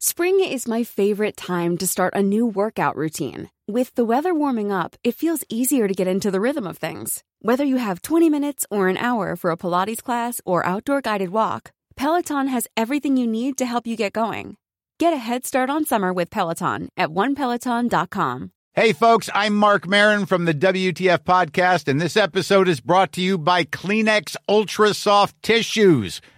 Spring is my favorite time to start a new workout routine. With the weather warming up, it feels easier to get into the rhythm of things. Whether you have 20 minutes or an hour for a Pilates class or outdoor guided walk, Peloton has everything you need to help you get going. Get a head start on summer with Peloton at onepeloton.com. Hey, folks, I'm Mark Marin from the WTF Podcast, and this episode is brought to you by Kleenex Ultra Soft Tissues,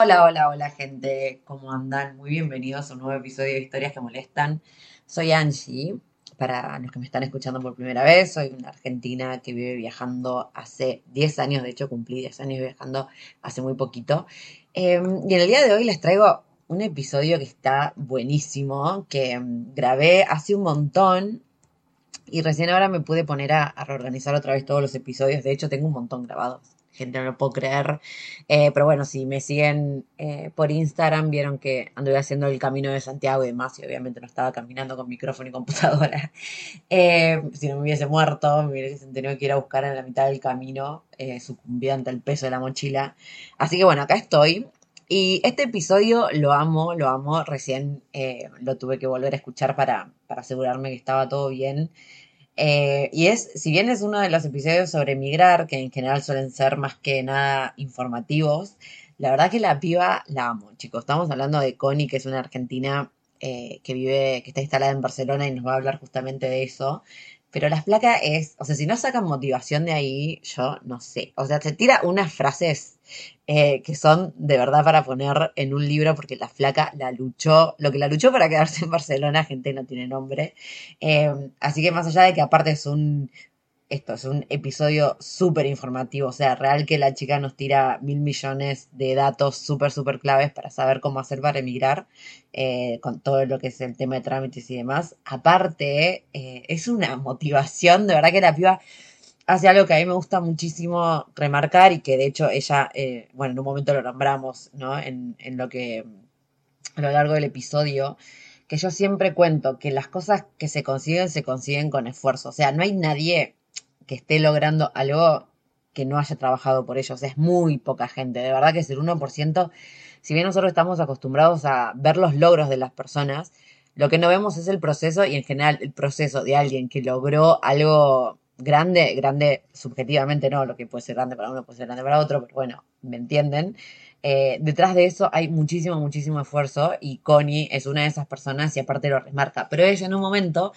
Hola, hola, hola gente, ¿cómo andan? Muy bienvenidos a un nuevo episodio de Historias que Molestan. Soy Angie, para los que me están escuchando por primera vez, soy una argentina que vive viajando hace 10 años, de hecho cumplí 10 años viajando hace muy poquito. Eh, y en el día de hoy les traigo un episodio que está buenísimo, que mm, grabé hace un montón y recién ahora me pude poner a reorganizar otra vez todos los episodios, de hecho tengo un montón grabados gente no lo puedo creer. Eh, pero bueno, si me siguen eh, por Instagram, vieron que anduve haciendo el camino de Santiago y demás, y obviamente no estaba caminando con micrófono y computadora. Eh, si no me hubiese muerto, me hubiese tenido que ir a buscar en la mitad del camino, sucumbida ante el peso de la mochila. Así que bueno, acá estoy. Y este episodio lo amo, lo amo. Recién lo tuve que volver a escuchar para, para asegurarme que estaba todo bien. Eh, y es, si bien es uno de los episodios sobre migrar, que en general suelen ser más que nada informativos, la verdad que la piba la amo, chicos. Estamos hablando de Connie, que es una argentina eh, que vive, que está instalada en Barcelona y nos va a hablar justamente de eso. Pero la flaca es, o sea, si no sacan motivación de ahí, yo no sé. O sea, se tira unas frases eh, que son de verdad para poner en un libro porque la flaca la luchó, lo que la luchó para quedarse en Barcelona, gente no tiene nombre. Eh, así que más allá de que aparte es un, esto es un episodio súper informativo, o sea, real que la chica nos tira mil millones de datos súper, súper claves para saber cómo hacer para emigrar, eh, con todo lo que es el tema de trámites y demás. Aparte, eh, es una motivación, de verdad que la piba hace algo que a mí me gusta muchísimo remarcar y que de hecho ella, eh, bueno, en un momento lo nombramos, ¿no? En, en lo que, a lo largo del episodio, que yo siempre cuento que las cosas que se consiguen se consiguen con esfuerzo. O sea, no hay nadie que esté logrando algo que no haya trabajado por ellos. Es muy poca gente. De verdad que es el 1%. Si bien nosotros estamos acostumbrados a ver los logros de las personas, lo que no vemos es el proceso y en general el proceso de alguien que logró algo grande, grande subjetivamente no, lo que puede ser grande para uno puede ser grande para otro, pero bueno, me entienden. Eh, detrás de eso hay muchísimo, muchísimo esfuerzo y Connie es una de esas personas y aparte lo remarca. Pero ella en un momento,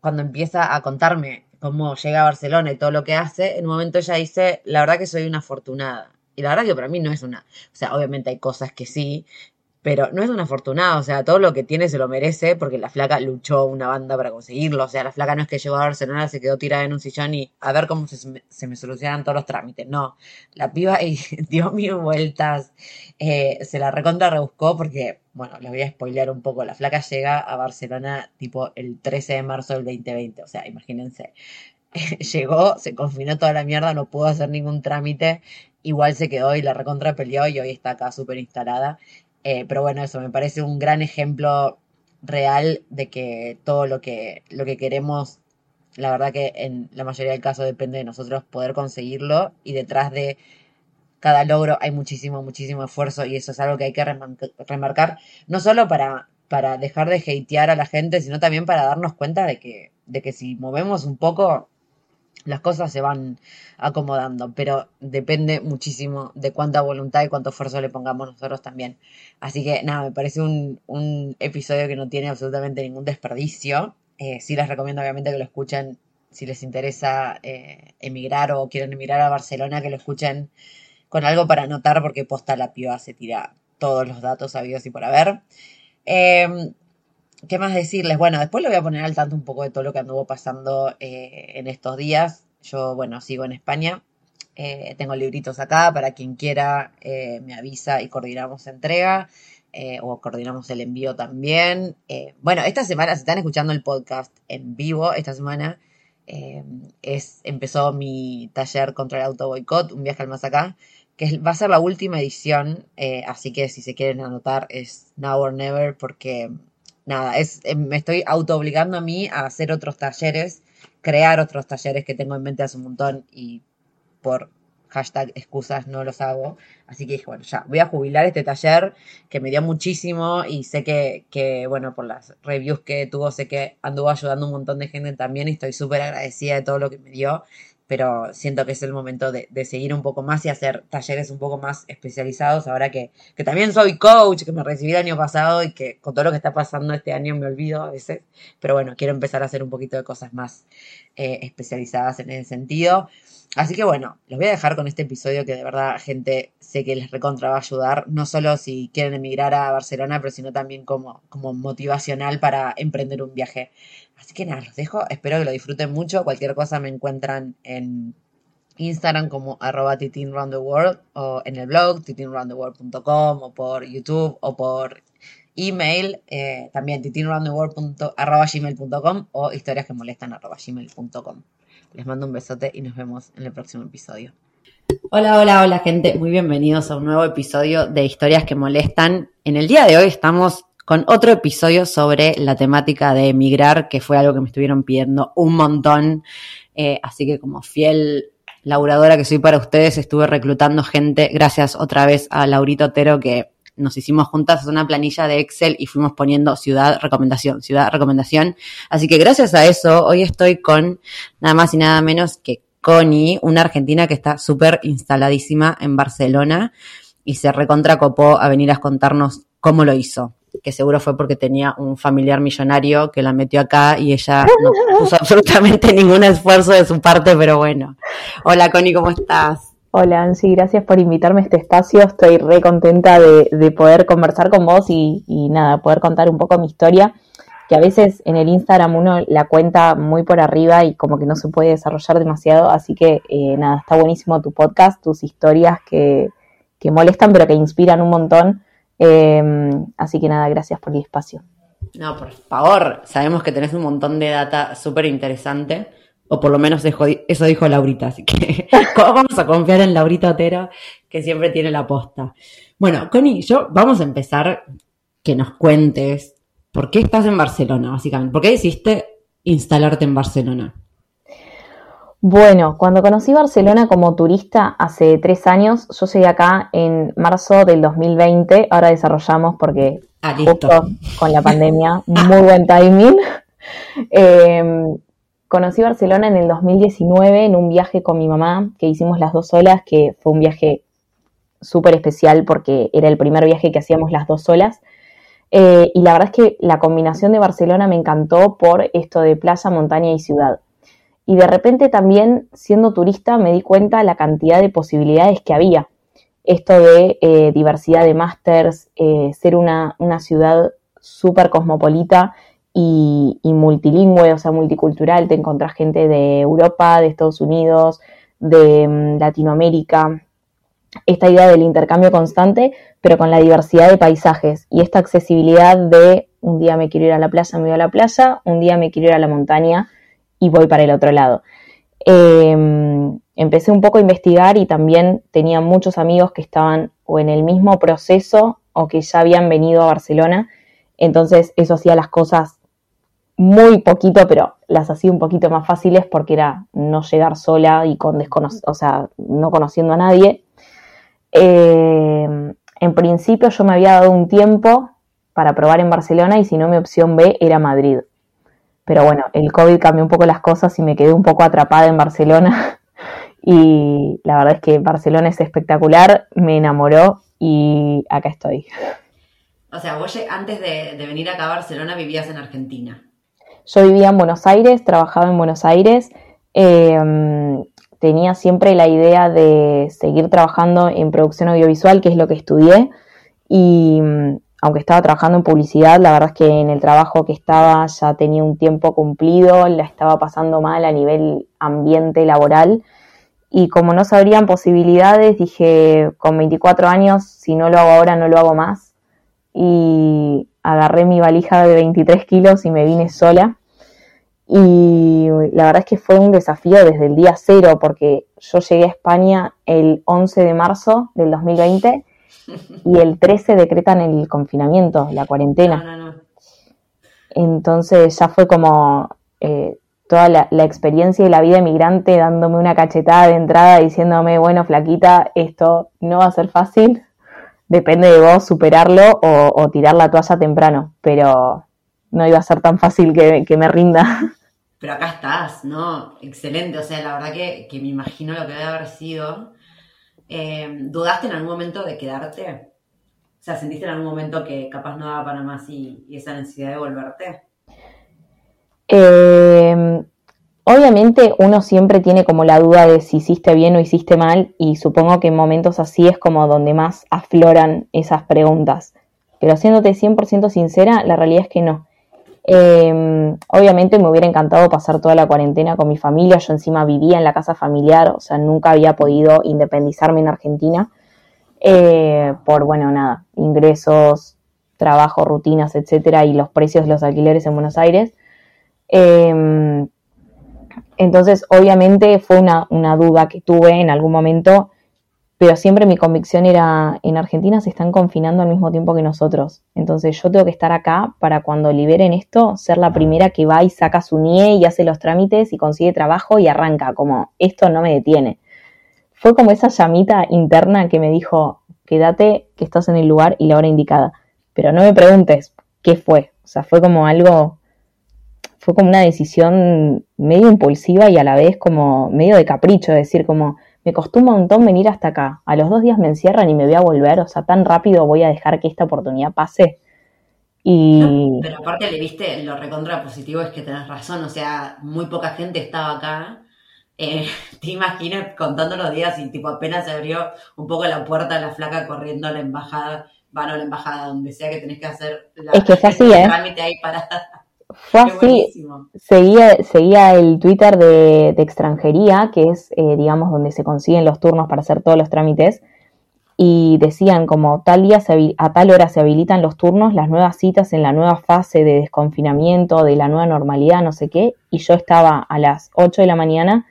cuando empieza a contarme cómo llega a Barcelona y todo lo que hace, en un momento ella dice, la verdad que soy una afortunada. Y la verdad que para mí no es una, o sea, obviamente hay cosas que sí, pero no es una afortunada, o sea, todo lo que tiene se lo merece porque la flaca luchó una banda para conseguirlo, o sea, la flaca no es que llegó a Barcelona, se quedó tirada en un sillón y a ver cómo se, me solucionan todos los trámites, no, la piba y dio mil vueltas, eh, se la recontra rebuscó porque, bueno, les voy a spoilear un poco, la flaca llega a Barcelona tipo el 13 de marzo del 2020, o sea, imagínense, llegó, se confinó toda la mierda, no pudo hacer ningún trámite, igual se quedó y la recontra peleó y hoy está acá súper instalada eh, pero bueno, eso me parece un gran ejemplo real de que todo lo que, lo que queremos, la verdad que en la mayoría del caso depende de nosotros poder conseguirlo y detrás de cada logro hay muchísimo, muchísimo esfuerzo y eso es algo que hay que remarcar, no solo para, para dejar de hatear a la gente, sino también para darnos cuenta de que, de que si movemos un poco las cosas se van acomodando, pero depende muchísimo de cuánta voluntad y cuánto esfuerzo le pongamos nosotros también. Así que nada, me parece un, un episodio que no tiene absolutamente ningún desperdicio. Eh, sí les recomiendo obviamente que lo escuchen si les interesa eh, emigrar o quieren emigrar a Barcelona, que lo escuchen con algo para anotar porque posta la piba se tira todos los datos sabidos y por haber. Eh, ¿Qué más decirles? Bueno, después le voy a poner al tanto un poco de todo lo que anduvo pasando eh, en estos días. Yo, bueno, sigo en España. Eh, tengo libritos acá para quien quiera, eh, me avisa y coordinamos entrega. eh, o coordinamos el envío también. Bueno, esta semana, si están escuchando el podcast en vivo, esta semana es, empezó mi taller contra el auto boicot, un viaje al más acá, que va a ser la última edición, así que si se quieren anotar es now or never, porque nada, es, me estoy auto obligando a mí a hacer otros talleres, crear otros talleres que tengo en mente hace un montón y por hashtag excusas no los hago. Así que dije, bueno, ya, voy a jubilar este taller que me dio muchísimo y sé que, que bueno, por las reviews que tuvo, sé que anduvo ayudando un montón de gente también y estoy súper agradecida de todo lo que me dio. Pero siento que es el momento de, de, seguir un poco más y hacer talleres un poco más especializados. Ahora que, que también soy coach, que me recibí el año pasado y que con todo lo que está pasando este año me olvido a veces. Pero bueno, quiero empezar a hacer un poquito de cosas más eh, especializadas en ese sentido. Así que bueno, los voy a dejar con este episodio que de verdad, gente, sé que les recontra va a ayudar, no solo si quieren emigrar a Barcelona, pero sino también como, como motivacional para emprender un viaje. Así que nada, los dejo, espero que lo disfruten mucho. Cualquier cosa me encuentran en Instagram como arroba titinroundtheworld o en el blog titinroundtheworld.com o por YouTube o por email eh, también titinroundtheworld.com o historias que molestan. Les mando un besote y nos vemos en el próximo episodio. Hola, hola, hola gente, muy bienvenidos a un nuevo episodio de Historias que Molestan. En el día de hoy estamos con otro episodio sobre la temática de emigrar, que fue algo que me estuvieron pidiendo un montón. Eh, así que como fiel lauradora que soy para ustedes, estuve reclutando gente, gracias otra vez a Laurito Otero que nos hicimos juntas una planilla de Excel y fuimos poniendo ciudad, recomendación, ciudad, recomendación. Así que gracias a eso, hoy estoy con nada más y nada menos que Connie, una argentina que está súper instaladísima en Barcelona y se recontracopó a venir a contarnos cómo lo hizo que seguro fue porque tenía un familiar millonario que la metió acá y ella no puso absolutamente ningún esfuerzo de su parte, pero bueno. Hola Connie, ¿cómo estás? Hola Ansi, gracias por invitarme a este espacio. Estoy re contenta de, poder conversar con vos y, nada, poder contar un poco mi historia, que a veces en el Instagram uno la cuenta muy por arriba y como que no se puede desarrollar demasiado. Así que eh, nada, está buenísimo tu podcast, tus historias que, que molestan pero que inspiran un montón. Em, así que nada, gracias por el espacio. No, por favor, sabemos que tenés un montón de data súper interesante o por lo menos eso dijo Laurita, así que vamos a confiar en Laurita Otero, que siempre tiene la posta. Bueno, Connie, yo vamos a empezar que nos cuentes por qué estás en Barcelona, básicamente. ¿Por qué decidiste instalarte en Barcelona? Bueno, cuando conocí Barcelona como turista hace tres años, yo llegué acá en marzo del 2020. Ahora desarrollamos porque ah, justo con la pandemia, muy buen timing. Eh, Conocí Barcelona en el 2019 en un viaje con mi mamá que hicimos las dos solas, que fue un viaje súper especial porque era el primer viaje que hacíamos las dos solas. Eh, y la verdad es que la combinación de Barcelona me encantó por esto de playa, montaña y ciudad. Y de repente también, siendo turista, me di cuenta la cantidad de posibilidades que había. Esto de eh, diversidad de másters, eh, ser una, una ciudad súper cosmopolita y, multilingüe, o sea, multicultural. Te encontrás gente de Europa, de Estados Unidos, de mm, Latinoamérica. Esta idea del intercambio constante, pero con la diversidad de paisajes y esta accesibilidad de un día me quiero ir a la playa, me voy a la playa, un día me quiero ir a la montaña y voy para el otro lado. Em, empecé un poco a investigar y también tenía muchos amigos que estaban o en el mismo proceso o que ya habían venido a Barcelona. Entonces eso hacía las cosas muy poquito, pero las hacía un poquito más fáciles porque era no llegar sola y con o sea, no conociendo a nadie. Eh, en principio yo me había dado un tiempo para probar en Barcelona y si no mi opción B era Madrid. Pero bueno, el COVID cambió un poco las cosas y me quedé un poco atrapada en Barcelona. y la verdad es que Barcelona es espectacular, me enamoró y acá estoy. O sea, vos antes de, de venir acá a Barcelona vivías en Argentina. Yo vivía en Buenos Aires, trabajaba en Buenos Aires, em, tenía siempre la idea de seguir trabajando en producción audiovisual, que es lo que estudié, y mm, aunque estaba trabajando en publicidad, la verdad es que en el trabajo que estaba ya tenía un tiempo cumplido, la estaba pasando mal a nivel ambiente laboral. Y como no se abrían posibilidades, dije, con 24 años, si no lo hago ahora, no lo hago más. y agarré mi valija de 23 kilos y me vine sola. Y la verdad es que fue un desafío desde el día cero, porque yo llegué a España el 11 de marzo del 2020 y el 13 decretan el confinamiento, la cuarentena. Entonces ya fue como eh, toda la, experiencia y la vida emigrante dándome una cachetada de entrada diciéndome, bueno, flaquita, esto no va a ser fácil, depende de vos superarlo o, tirar la toalla temprano, pero no iba a ser tan fácil que, me rinda. Pero acá estás, ¿no? Excelente, o sea, la verdad que, me imagino lo que debe haber sido. Eh, ¿Dudaste en algún momento de quedarte? O sea, ¿sentiste en algún momento que capaz no daba para más y, y esa necesidad de volverte? Eh, obviamente uno siempre tiene como la duda de si hiciste bien o hiciste mal y supongo que en momentos así es como donde más afloran esas preguntas. Pero siéndote 100% sincera, la realidad es que no. Em, obviamente me hubiera encantado pasar toda la cuarentena con mi familia, yo encima vivía en la casa familiar, o sea, nunca había podido independizarme en Argentina eh, por, bueno, nada, ingresos, trabajo, rutinas, etcétera, y los precios de los alquileres en Buenos Aires. Em, entonces, obviamente fue una, duda que tuve en algún momento, pero siempre mi convicción era, en Argentina se están confinando al mismo tiempo que nosotros. Entonces yo tengo que estar acá para cuando liberen esto, ser la primera que va y saca su NIE y hace los trámites y consigue trabajo y arranca, como esto no me detiene. Fue como esa llamita interna que me dijo, quédate, que estás en el lugar y la hora indicada. Pero no me preguntes qué fue. O sea, fue como algo fue como una decisión medio impulsiva y a la vez como medio de capricho, es decir, como me costó un montón venir hasta acá, a los dos días me encierran y me voy a volver, o sea, tan rápido voy a dejar que esta oportunidad pase. Y... pero aparte le viste, lo recontra positivo es que tenés razón, o sea, muy poca gente estaba acá. Eh, te imaginas contando los días y tipo apenas se abrió un poco la puerta, la flaca corriendo a la embajada, van a la embajada, donde sea que tenés que hacer la, es que es así, ¿eh? trámite ahí parada. Fue así, seguía, seguía el Twitter de, extranjería, que es, eh, digamos, donde se consiguen los turnos para hacer todos los trámites, y decían como tal día a tal hora se habilitan los turnos, las nuevas citas en la nueva fase de desconfinamiento, de la nueva normalidad, no sé qué, y yo estaba a las 8 de la mañana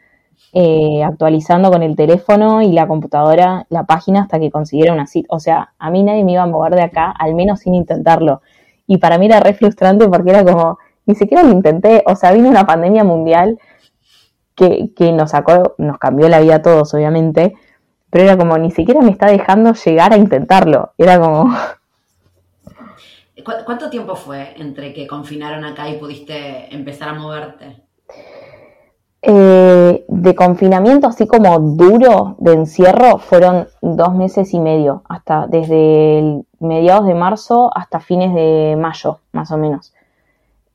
eh, actualizando con el teléfono y la computadora la página hasta que consiguiera una cita. O sea, a mí nadie me iba a mover de acá, al menos sin intentarlo. Y para mí era re frustrante porque era como, ni siquiera lo intenté, o sea, vino una pandemia mundial que, nos sacó, nos cambió la vida a todos, obviamente, pero era como, ni siquiera me está dejando llegar a intentarlo, era como... ¿Cuánto tiempo fue entre que confinaron acá y pudiste empezar a moverte? Eh, de confinamiento así como duro de encierro fueron dos meses y medio, hasta desde mediados de marzo hasta fines de mayo, más o menos.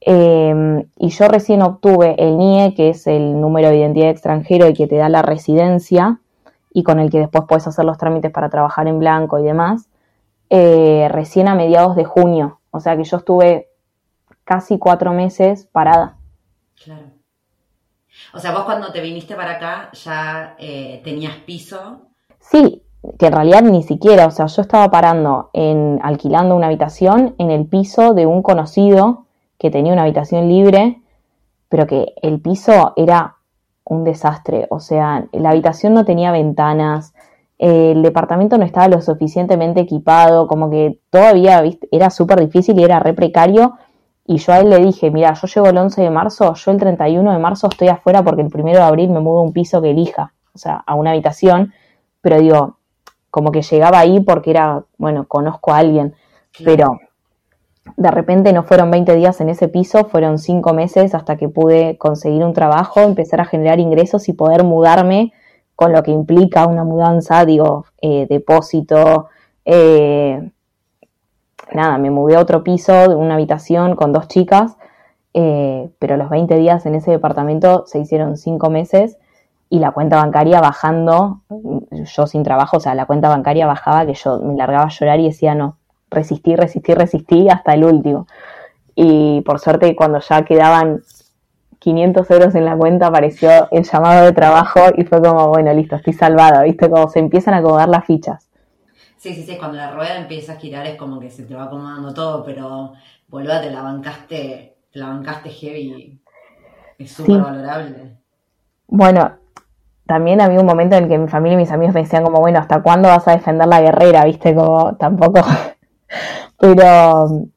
Em, y yo recién obtuve el NIE, que es el número de identidad extranjero y que te da la residencia y con el que después puedes hacer los trámites para trabajar en blanco y demás, eh, recién a mediados de junio. O sea que yo estuve casi cuatro meses parada. Claro. O sea, vos cuando te viniste para acá ya eh, tenías piso. Sí, que en realidad ni siquiera, o sea, yo estaba parando en alquilando una habitación en el piso de un conocido que tenía una habitación libre, pero que el piso era un desastre. O sea, la habitación no tenía ventanas, el departamento no estaba lo suficientemente equipado, como que todavía era súper difícil y era re precario. Y yo a él le dije, mira, yo llego el 11 de marzo, yo el 31 de marzo estoy afuera porque el primero de abril me mudo a un piso que elija, o sea, a una habitación, pero digo, como que llegaba ahí porque era, bueno, conozco a alguien, pero de repente no fueron 20 días en ese piso, fueron 5 meses hasta que pude conseguir un trabajo, empezar a generar ingresos y poder mudarme con lo que implica una mudanza, digo, eh, depósito, eh, nada, me mudé a otro piso de una habitación con dos chicas, eh, pero los 20 días en ese departamento se hicieron 5 meses y la cuenta bancaria bajando, yo sin trabajo, o sea, la cuenta bancaria bajaba que yo me largaba a llorar y decía, no, resistí, resistí, resistí hasta el último. Y por suerte cuando ya quedaban 500 euros en la cuenta apareció el llamado de trabajo y fue como, bueno, listo, estoy salvada, ¿viste? Como se empiezan a acomodar las fichas. Sí, sí, sí, cuando la rueda empieza a girar es como que se te va acomodando todo, pero boluda, te la bancaste, te la bancaste heavy, es súper valorable. Bueno, también había un momento en el que mi familia y mis amigos me decían como, bueno, ¿hasta cuándo vas a defender la guerrera? ¿Viste? Como tampoco... Pero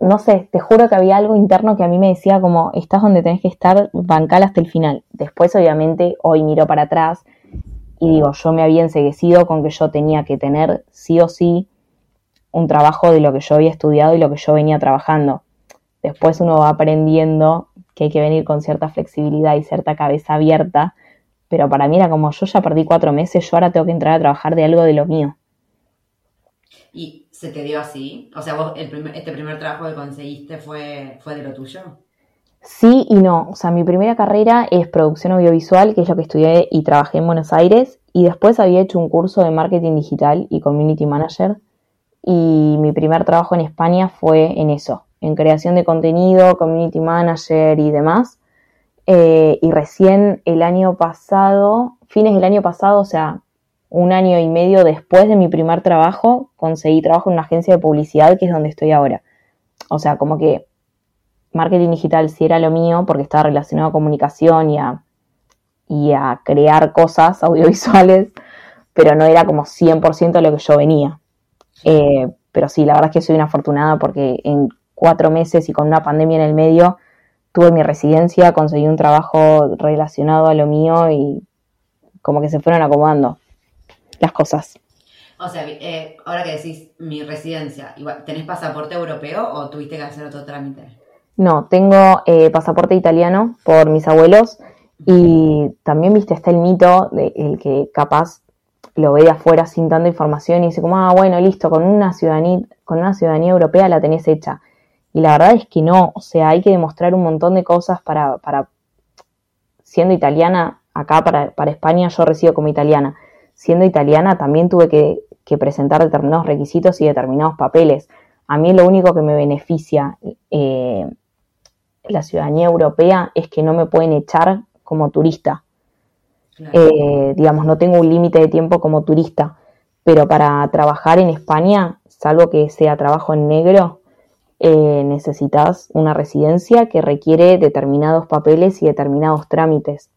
no, sé, te juro que había algo interno que a mí me decía como, estás donde tenés que estar, bancal hasta el final. Después, obviamente, hoy miro para atrás y digo, yo me había enseguecido con que yo tenía que tener sí o sí un trabajo de lo que yo había estudiado y lo que yo venía trabajando. Después uno va aprendiendo que hay que venir con cierta flexibilidad y cierta cabeza abierta, pero para mí era como, yo ya perdí cuatro meses, yo ahora tengo que entrar a trabajar de algo de lo mío. ¿Y se te dio así? O sea, vos este primer trabajo que conseguiste fue, fue de lo tuyo. Sí y no. O sea, mi primera carrera es producción audiovisual, que es lo que estudié y trabajé en Buenos Aires. Y después había hecho un curso de marketing digital y community manager. Y mi primer trabajo en España fue en eso, en creación de contenido, community manager y demás. Eh, y recién el año pasado, fines del año pasado, o sea, un año y medio después de mi primer trabajo, conseguí trabajo en una agencia de publicidad, que es donde estoy ahora. O sea, como que marketing digital sí era lo mío porque estaba relacionado a comunicación y a, y a crear cosas audiovisuales, pero no era como 100% lo que yo venía. Eh, pero sí, la verdad es que soy una afortunada porque en cuatro meses y con una pandemia en el medio tuve mi residencia, conseguí un trabajo relacionado a lo mío y como que se fueron acomodando las cosas. O sea, eh, ahora que decís mi residencia, ¿tenés pasaporte europeo o tuviste que hacer otro trámite? No, tengo eh, pasaporte italiano por mis abuelos y también, viste, está el mito de el que capaz lo ve de afuera sin tanta información y dice como, ah, bueno, listo, con una ciudadanía, con una ciudadanía europea la tenés hecha. Y la verdad es que no, o sea, hay que demostrar un montón de cosas para, para siendo italiana, acá para, para España yo resido como italiana. Siendo italiana también tuve que, que presentar determinados requisitos y determinados papeles. A mí lo único que me beneficia eh, la ciudadanía europea es que no me pueden echar como turista. Eh, digamos, no tengo un límite de tiempo como turista, pero para trabajar en España, salvo que sea trabajo en negro, eh, necesitas una residencia que requiere determinados papeles y determinados trámites.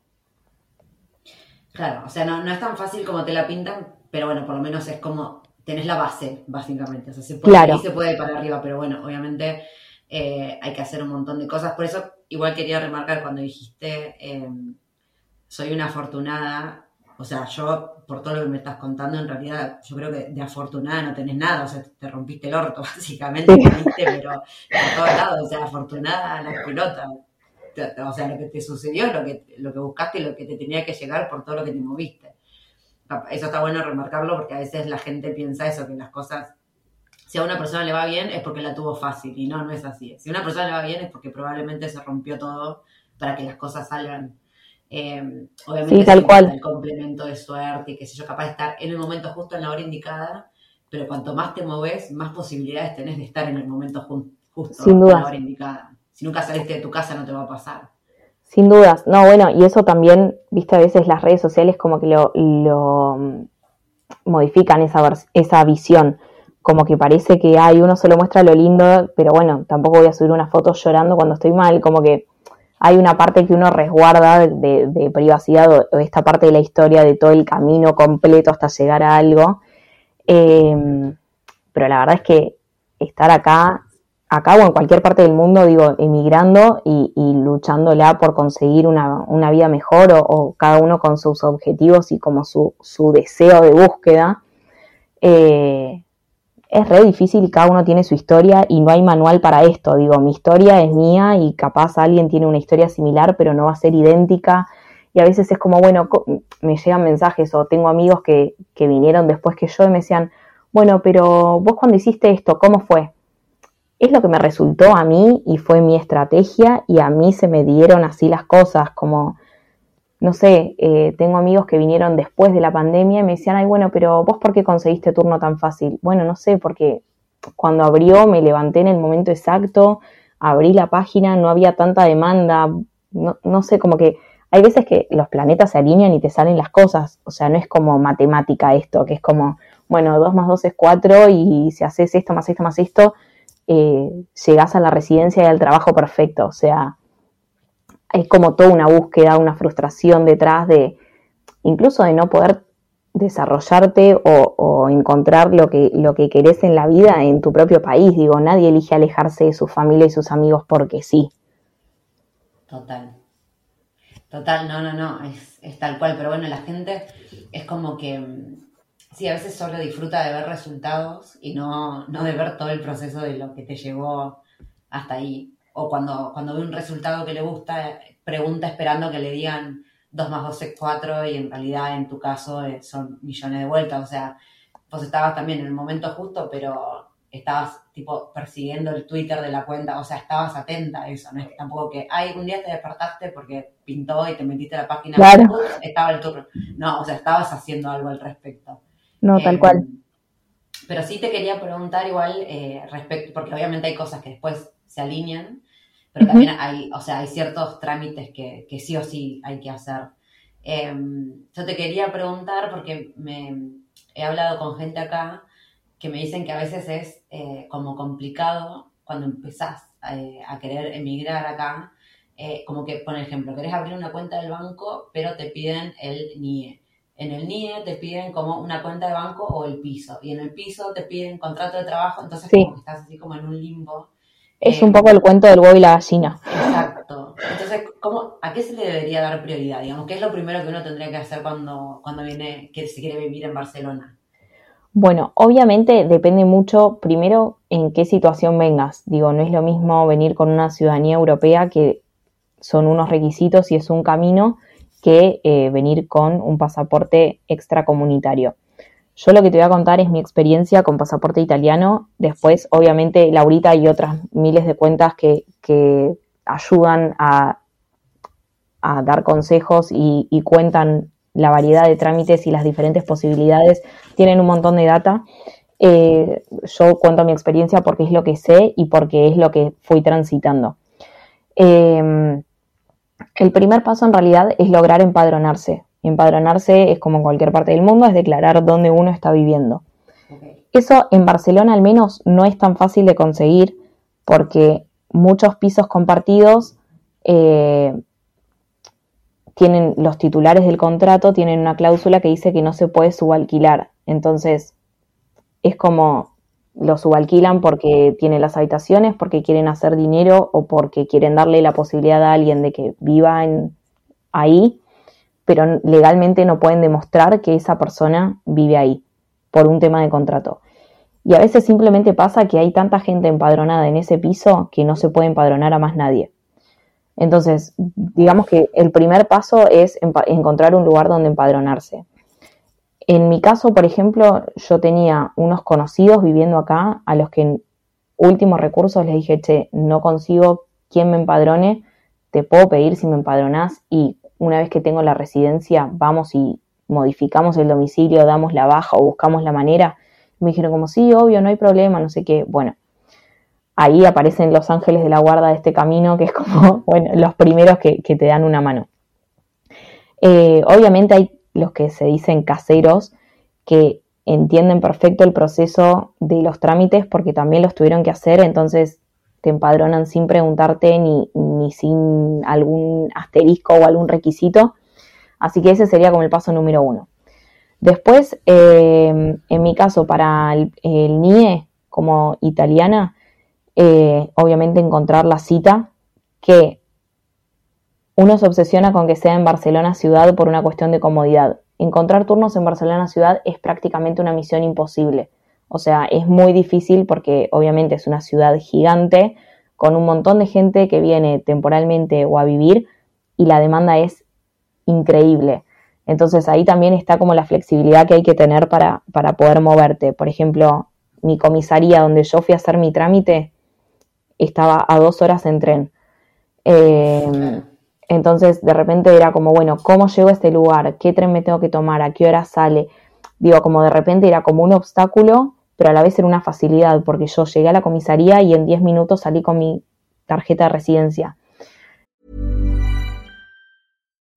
Claro, o sea, no, es tan fácil como te la pintan, pero bueno, por lo menos es como tenés la base, básicamente. O sea, se puede, se puede ir para arriba, pero bueno, obviamente eh, hay que hacer un montón de cosas. Por eso, igual quería remarcar cuando dijiste, em, soy una afortunada, o sea, yo, por todo lo que me estás contando, en realidad, yo creo que de afortunada no tenés nada, o sea, te rompiste el orto, básicamente, pero por todos lados, o sea, afortunada la pelota. O sea, lo que te sucedió, lo que, lo que buscaste, lo que te tenía que llegar por todo lo que te moviste. Eso está bueno remarcarlo porque a veces la gente piensa eso, que las cosas si a una persona le va bien es porque la tuvo fácil y no, no es así. Si a una persona le va bien es porque probablemente se rompió todo para que las cosas salgan. Eh, obviamente sí, tal cual. el complemento de suerte y que sé yo, capaz de estar en el momento justo en la hora indicada, pero cuanto más te moves, más posibilidades tenés de estar en el momento justo Sin en la hora indicada. Si nunca saliste de tu casa no te va a pasar. Sin dudas. No, bueno, y eso también, viste, a veces las redes sociales como que lo, mm, modifican esa, esa visión como que parece que hay uno solo muestra lo lindo, pero bueno, tampoco voy a subir una foto llorando cuando estoy mal, como que hay una parte que uno resguarda de, privacidad o, esta parte de la historia de todo el camino completo hasta llegar a algo. Em, pero la verdad es que estar acá, acá o en cualquier parte del mundo, digo, emigrando y, luchándola por conseguir una, vida mejor o, cada uno con sus objetivos y como su, su deseo de búsqueda, eh, es re difícil y cada uno tiene su historia y no hay manual para esto. Digo, mi historia es mía y capaz alguien tiene una historia similar, pero no va a ser idéntica. Y a veces es como, bueno, me llegan mensajes o tengo amigos que, que vinieron después que yo y me decían, bueno, pero vos cuando hiciste esto, ¿cómo fue? Es lo que me resultó a mí y fue mi estrategia y a mí se me dieron así las cosas, como no sé, eh, tengo amigos que vinieron después de la pandemia y me decían, ay, bueno, pero vos por qué conseguiste turno tan fácil? Bueno, no sé, porque cuando abrió me levanté en el momento exacto, abrí la página, no había tanta demanda, no, no sé, como que hay veces que los planetas se alinean y te salen las cosas, o sea, no es como matemática esto, que es como, bueno, 2 más 2 es 4 y si haces esto más esto más esto, eh, llegás a la residencia y al trabajo perfecto. O sea, es como toda una búsqueda, una frustración detrás de, incluso de no poder desarrollarte o, encontrar lo que, lo que querés en la vida en tu propio país. Digo, nadie elige alejarse de su familia y sus amigos porque sí. Total. Total, no, no, no, es, es tal cual. Pero bueno, la gente es como que, sí, a veces solo disfruta de ver resultados y no, no de ver todo el proceso de lo que te llevó hasta ahí. O cuando, cuando ve un resultado que le gusta, pregunta esperando que le digan 2 más 2 es 4 y en realidad en tu caso eh, son millones de vueltas. O sea, vos estabas también en el momento justo, pero estabas tipo persiguiendo el Twitter de la cuenta, o sea, estabas atenta a eso, no es tampoco que, ay, un día te despertaste porque pintó y te metiste a la página, claro. estaba el turno. No, o sea, estabas haciendo algo al respecto. No, tal cual. Em, pero sí te quería preguntar igual eh, respecto, porque obviamente hay cosas que después se alinean, pero también hay, o sea, hay ciertos trámites que, que sí o sí hay que hacer. Em, yo te quería preguntar, porque me he hablado con gente acá que me dicen que a veces es eh, como complicado cuando empezás eh, a querer emigrar acá, eh, como que, por ejemplo, querés abrir una cuenta del banco, pero te piden el NIE. En el NIE te piden como una cuenta de banco o el piso, y en el piso te piden contrato de trabajo, entonces como que estás así como en un limbo. Es un poco el cuento del huevo y la gallina. Exacto. Entonces, ¿cómo, ¿a qué se le debería dar prioridad? Digamos, ¿qué es lo primero que uno tendría que hacer cuando, cuando viene, que se quiere vivir en Barcelona? Bueno, obviamente depende mucho, primero, en qué situación vengas. Digo, no es lo mismo venir con una ciudadanía europea que son unos requisitos y es un camino que eh, venir con un pasaporte extracomunitario. Yo lo que te voy a contar es mi experiencia con pasaporte italiano. Después, obviamente, Laurita y otras miles de cuentas que, ayudan a, dar consejos y cuentan la variedad de trámites y las diferentes posibilidades, tienen un montón de data. Eh, yo cuento mi experiencia porque es lo que sé y porque es lo que fui transitando. Eh, el primer paso en realidad es lograr empadronarse. Empadronarse es como en cualquier parte del mundo, es declarar dónde uno está viviendo. Eso en Barcelona al menos no es tan fácil de conseguir porque muchos pisos compartidos eh, tienen los titulares del contrato tienen una cláusula que dice que no se puede subalquilar. Entonces, es como lo subalquilan porque tienen las habitaciones, porque quieren hacer dinero o porque quieren darle la posibilidad a alguien de que viva ahí, pero legalmente no pueden demostrar que esa persona vive ahí por un tema de contrato. Y a veces simplemente pasa que hay tanta gente empadronada en ese piso que no se puede empadronar a más nadie. Entonces, digamos que el primer paso es encontrar un lugar donde empadronarse. En mi caso, por ejemplo, yo tenía unos conocidos viviendo acá a los que en últimos recursos les dije, che, no consigo quién me empadrone, te puedo pedir si me empadronás y una vez que tengo la residencia, vamos y modificamos el domicilio, damos la baja o buscamos la manera. Me dijeron como, sí, obvio, no hay problema, no sé qué. Bueno, ahí aparecen los ángeles de la guarda de este camino, que es como, bueno, los primeros que, te dan una mano. Eh, obviamente hay los que se dicen caseros que entienden perfecto el proceso de los trámites porque también los tuvieron que hacer, entonces te empadronan sin preguntarte ni, sin algún asterisco o algún requisito. Así que ese sería como el paso número uno. Después, eh, en mi caso, para el NIE como italiana, eh, obviamente encontrar la cita, que uno se obsesiona con que sea en Barcelona ciudad por una cuestión de comodidad. Encontrar turnos en Barcelona ciudad es prácticamente una misión imposible. O sea, es muy difícil porque obviamente es una ciudad gigante con un montón de gente que viene temporalmente o a vivir y la demanda es increíble. Entonces ahí también está como la flexibilidad que hay que tener para, para poder moverte. Por ejemplo, mi comisaría donde yo fui a hacer mi trámite estaba a dos horas en tren. Eh, entonces, de repente era como, bueno, ¿cómo llego a este lugar? ¿Qué tren me tengo que tomar? ¿A qué hora sale? Digo, como de repente era como un obstáculo, pero a la vez era una facilidad, porque yo llegué a la comisaría y en 10 minutos salí con mi tarjeta de residencia.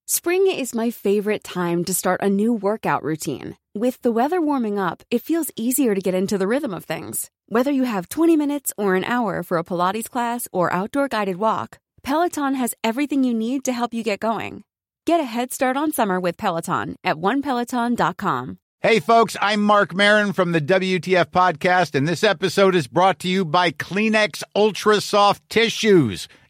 Spring is my favorite time to start a new workout routine. With the weather warming up, it feels easier to get into the rhythm of things. Whether you have 20 minutes or an hour for a Pilates class or outdoor guided walk, Peloton has everything you need to help you get going. Get a head start on summer with Peloton at onepeloton.com. Hey, folks, I'm Mark Marin from the WTF Podcast, and this episode is brought to you by Kleenex Ultra Soft Tissues,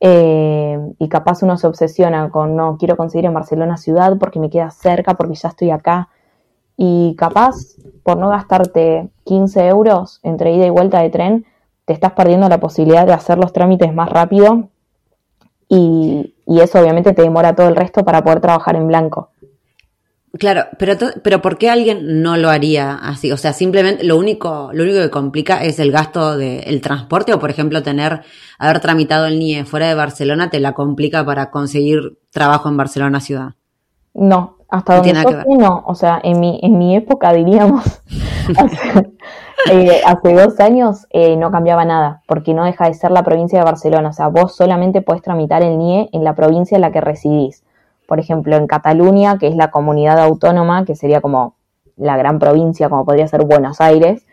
Eh, y capaz uno se obsesiona con, no, quiero conseguir en Barcelona ciudad porque me queda cerca, porque ya estoy acá. Y capaz, por no gastarte 15 euros entre ida y vuelta de tren, te estás perdiendo la posibilidad de hacer los trámites más rápido y, y eso obviamente te demora todo el resto para poder trabajar en blanco. Claro, pero, pero ¿por qué alguien no lo haría así? O sea, simplemente lo único, lo único que complica es el gasto del transporte o, por ejemplo, tener, haber tramitado el NIE fuera de Barcelona te la complica para conseguir trabajo en Barcelona ciudad. No, hasta donde yo no. O sea, en mi, en mi época, diríamos, hace, eh, hace, dos años eh, no cambiaba nada, porque no deja de ser la provincia de Barcelona. O sea, vos solamente podés tramitar el NIE en la provincia en la que residís por ejemplo, en Cataluña, que es la comunidad autónoma, que sería como la gran provincia, como podría ser Buenos Aires,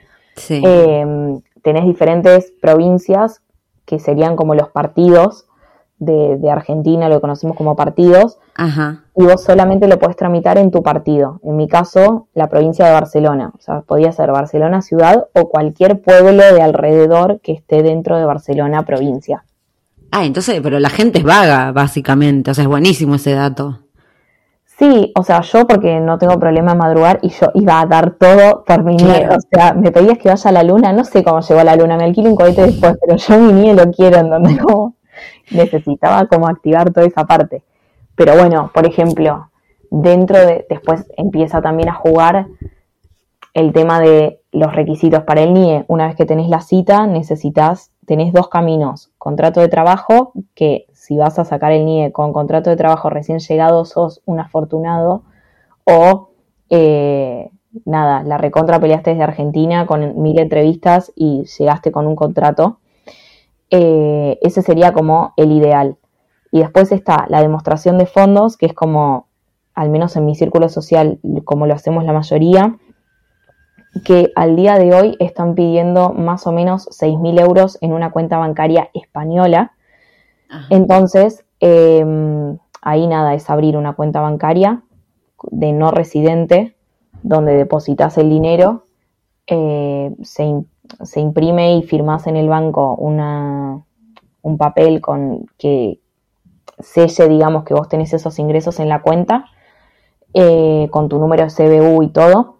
eh, tenés diferentes provincias que serían como los partidos de, Argentina, lo conocemos como partidos, y vos solamente lo podés tramitar en tu partido. En mi caso, la provincia de Barcelona. O sea, podía ser Barcelona ciudad o cualquier pueblo de alrededor que esté dentro de Barcelona provincia. Ah, entonces, pero la gente es vaga, básicamente. O sea, es buenísimo ese dato. Sí, o sea, yo porque no tengo problema en madrugar y yo iba a dar todo por mi niño. O sea, me pedías que vaya a la luna, no sé cómo llegó a la luna, me alquilo un cohete después, pero yo mi niño lo quiero, en donde necesitaba como activar toda esa parte. Pero bueno, por ejemplo, dentro de, después empieza también a jugar el tema de los requisitos para el NIE. Una vez que tenés la cita, necesitas tenés dos caminos. Contrato de trabajo, que si vas a sacar el NIE con contrato de trabajo recién llegado, sos un afortunado. O, eh, nada, la recontra peleaste desde Argentina con mil entrevistas y llegaste con un contrato. Eh, ese sería como el ideal. Y después está la demostración de fondos, que es como, al menos en mi círculo social, como lo hacemos la mayoría, que al día de hoy están pidiendo más o menos 6.000 euros en una cuenta bancaria española. Entonces, em, ahí nada, es abrir una cuenta bancaria de no residente donde depositas el dinero, eh, se, se, imprime y firmas en el banco una, un papel con que selle, digamos, que vos tenés esos ingresos en la cuenta, eh, con tu número de CBU y todo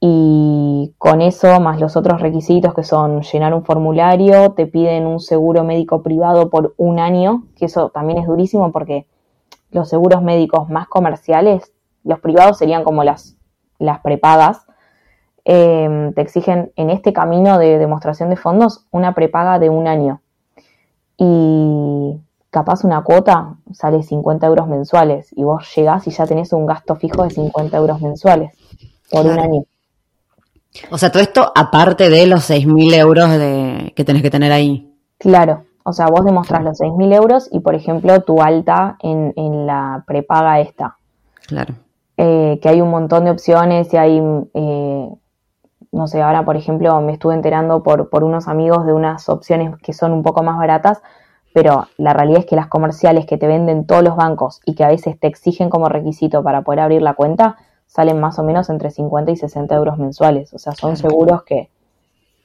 y con eso, más los otros requisitos que son llenar un formulario, te piden un seguro médico privado por un año, que eso también es durísimo porque los seguros médicos más comerciales, los privados serían como las, las prepagas, em, te exigen en este camino de demostración de fondos una prepaga de un año. Y capaz una cuota sale 50 euros mensuales y vos llegás y ya tenés un gasto fijo de 50 euros mensuales por un año. O sea, todo esto aparte de los 6.000 euros de, que tenés que tener ahí. Claro, o sea, vos demostrás los 6.000 euros y, por ejemplo, tu alta en, en la prepaga esta. Claro. Eh, que hay un montón de opciones y hay, eh, no sé, ahora, por ejemplo, me estuve enterando por, por unos amigos de unas opciones que son un poco más baratas, pero la realidad es que las comerciales que te venden todos los bancos y que a veces te exigen como requisito para poder abrir la cuenta, salen más o menos entre 50 y 60 euros mensuales. O sea, son seguros que,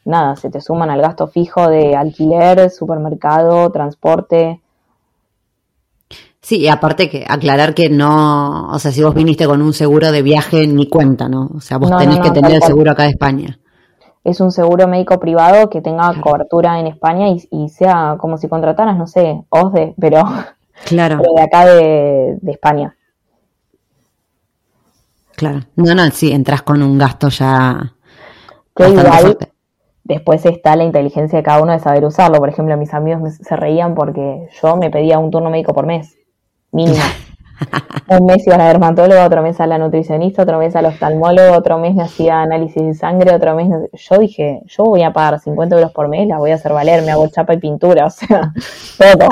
nada, se te suman al gasto fijo de alquiler, supermercado, transporte. Sí, y aparte que aclarar que no, o sea, si vos viniste con un seguro de viaje, ni cuenta, ¿no? O sea, vos tenés que tener el seguro acá de España. Es un seguro médico privado que tenga cobertura en España y, sea como si contrataras, no sé, OSDE, pero, claro. pero de acá de España. Claro. No, no, sí, entras con un gasto ya. Que igual fuerte. después está la inteligencia de cada uno de saber usarlo. Por ejemplo, mis amigos me- se reían porque yo me pedía un turno médico por mes, mínimo. un mes iba a la dermatóloga, otro mes a la nutricionista, otro mes al oftalmólogo, otro mes me hacía análisis de sangre, otro mes... Yo dije, yo voy a pagar 50 euros por mes, las voy a hacer valer, me hago chapa y pintura, o sea, todo.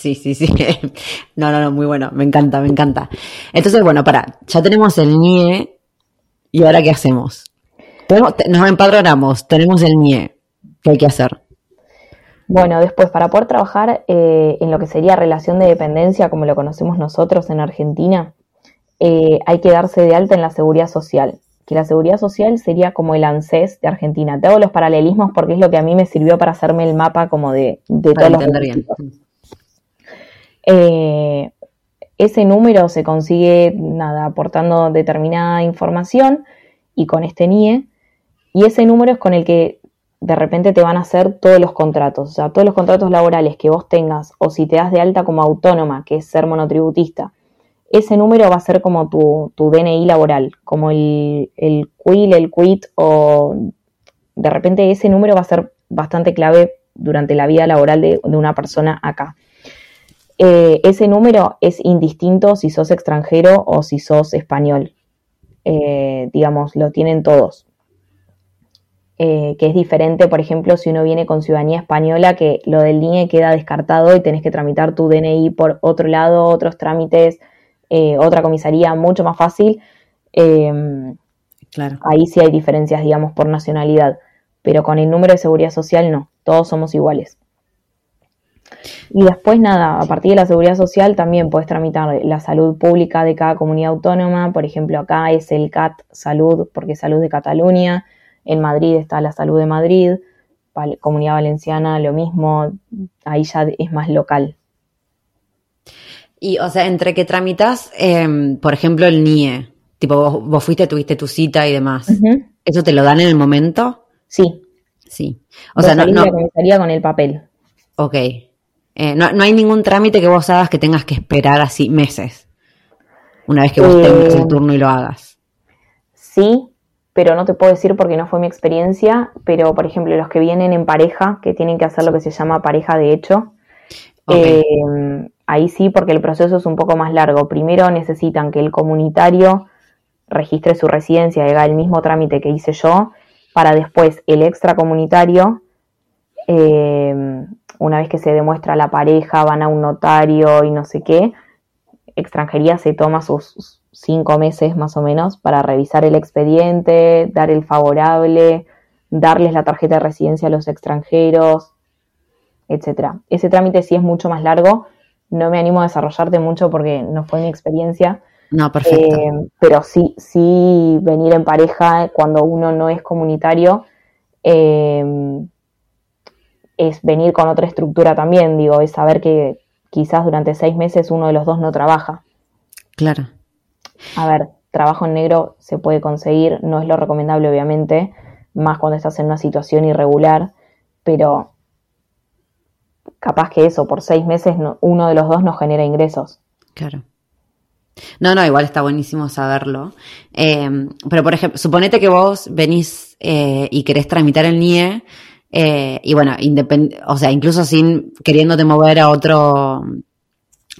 Sí, sí, sí. No, no, no, muy bueno. Me encanta, me encanta. Entonces, bueno, para, ya tenemos el NIE. ¿Y ahora qué hacemos? Tenemos- nos empadronamos, tenemos el NIE. ¿Qué hay que hacer? Bueno, después, para poder trabajar eh, en lo que sería relación de dependencia, como lo conocemos nosotros en Argentina, eh, hay que darse de alta en la seguridad social, que la seguridad social sería como el ANSES de Argentina. Te hago los paralelismos porque es lo que a mí me sirvió para hacerme el mapa como de, de Para todos los entender bien. Eh, ese número se consigue, nada, aportando determinada información y con este NIE. Y ese número es con el que de repente te van a hacer todos los contratos. O sea, todos los contratos laborales que vos tengas, o si te das de alta como autónoma, que es ser monotributista, ese número va a ser como tu, tu DNI laboral, como el, el QUIL, el QUIT, o de repente ese número va a ser bastante clave durante la vida laboral de una persona acá. Eh, ese número es indistinto si sos extranjero o si sos español. Eh, digamos, lo tienen todos. Eh, que es diferente, por ejemplo, si uno viene con ciudadanía española, que lo del NIE queda descartado y tenés que tramitar tu DNI por otro lado, otros trámites, eh, otra comisaría mucho más fácil. Eh, Claro. ahí sí hay diferencias, digamos, por nacionalidad, pero con el número de seguridad social no, todos somos iguales. Y después nada, a partir de la seguridad social también puedes tramitar la salud pública de cada comunidad autónoma, por ejemplo acá es el CAT Salud, porque es Salud de Cataluña, en Madrid está la Salud de Madrid, Val- Comunidad Valenciana lo mismo, ahí ya es más local. Y, o sea, entre que tramitas, em, por ejemplo, el NIE, tipo, vos, vos fuiste, tuviste tu cita y demás. ¿eso te lo dan en el momento? Sí, Sí. O vos sea, no, no, la comisaría con el papel. ok. Eh, no, no hay ningún trámite que vos hagas que tengas que esperar así meses. Una vez que vos Eh, tengas el turno y lo hagas. Sí, pero no te puedo decir porque no fue mi experiencia, pero por ejemplo los que vienen en pareja, que tienen que hacer lo que se llama pareja de hecho, Ok. eh, ahí sí porque el proceso es un poco más largo. Primero necesitan que el comunitario registre su residencia, haga el mismo trámite que hice yo, para después el extracomunitario, eh, una vez que se demuestra la pareja, van a un notario y no sé qué, extranjería se toma sus cinco meses más o menos para revisar el expediente, dar el favorable, darles la tarjeta de residencia a los extranjeros, etcétera. Ese trámite sí es mucho más largo. No me animo a desarrollarte mucho porque no fue mi experiencia. No, perfecto. Eh, pero sí, sí venir en pareja cuando uno no es comunitario eh, es venir con otra estructura también, digo, es saber que quizás durante seis meses uno de los dos no trabaja. claro. A ver, trabajo en negro se puede conseguir, no es lo recomendable obviamente, más cuando estás en una situación irregular, pero capaz que eso, por seis meses no- uno de los dos no genera ingresos. Claro. No, no, igual está buenísimo saberlo. Eh, pero, por ejemplo, suponete que vos venís eh, y querés tramitar el NIE, eh, y bueno, o sea, incluso sin queriéndote mover a otro,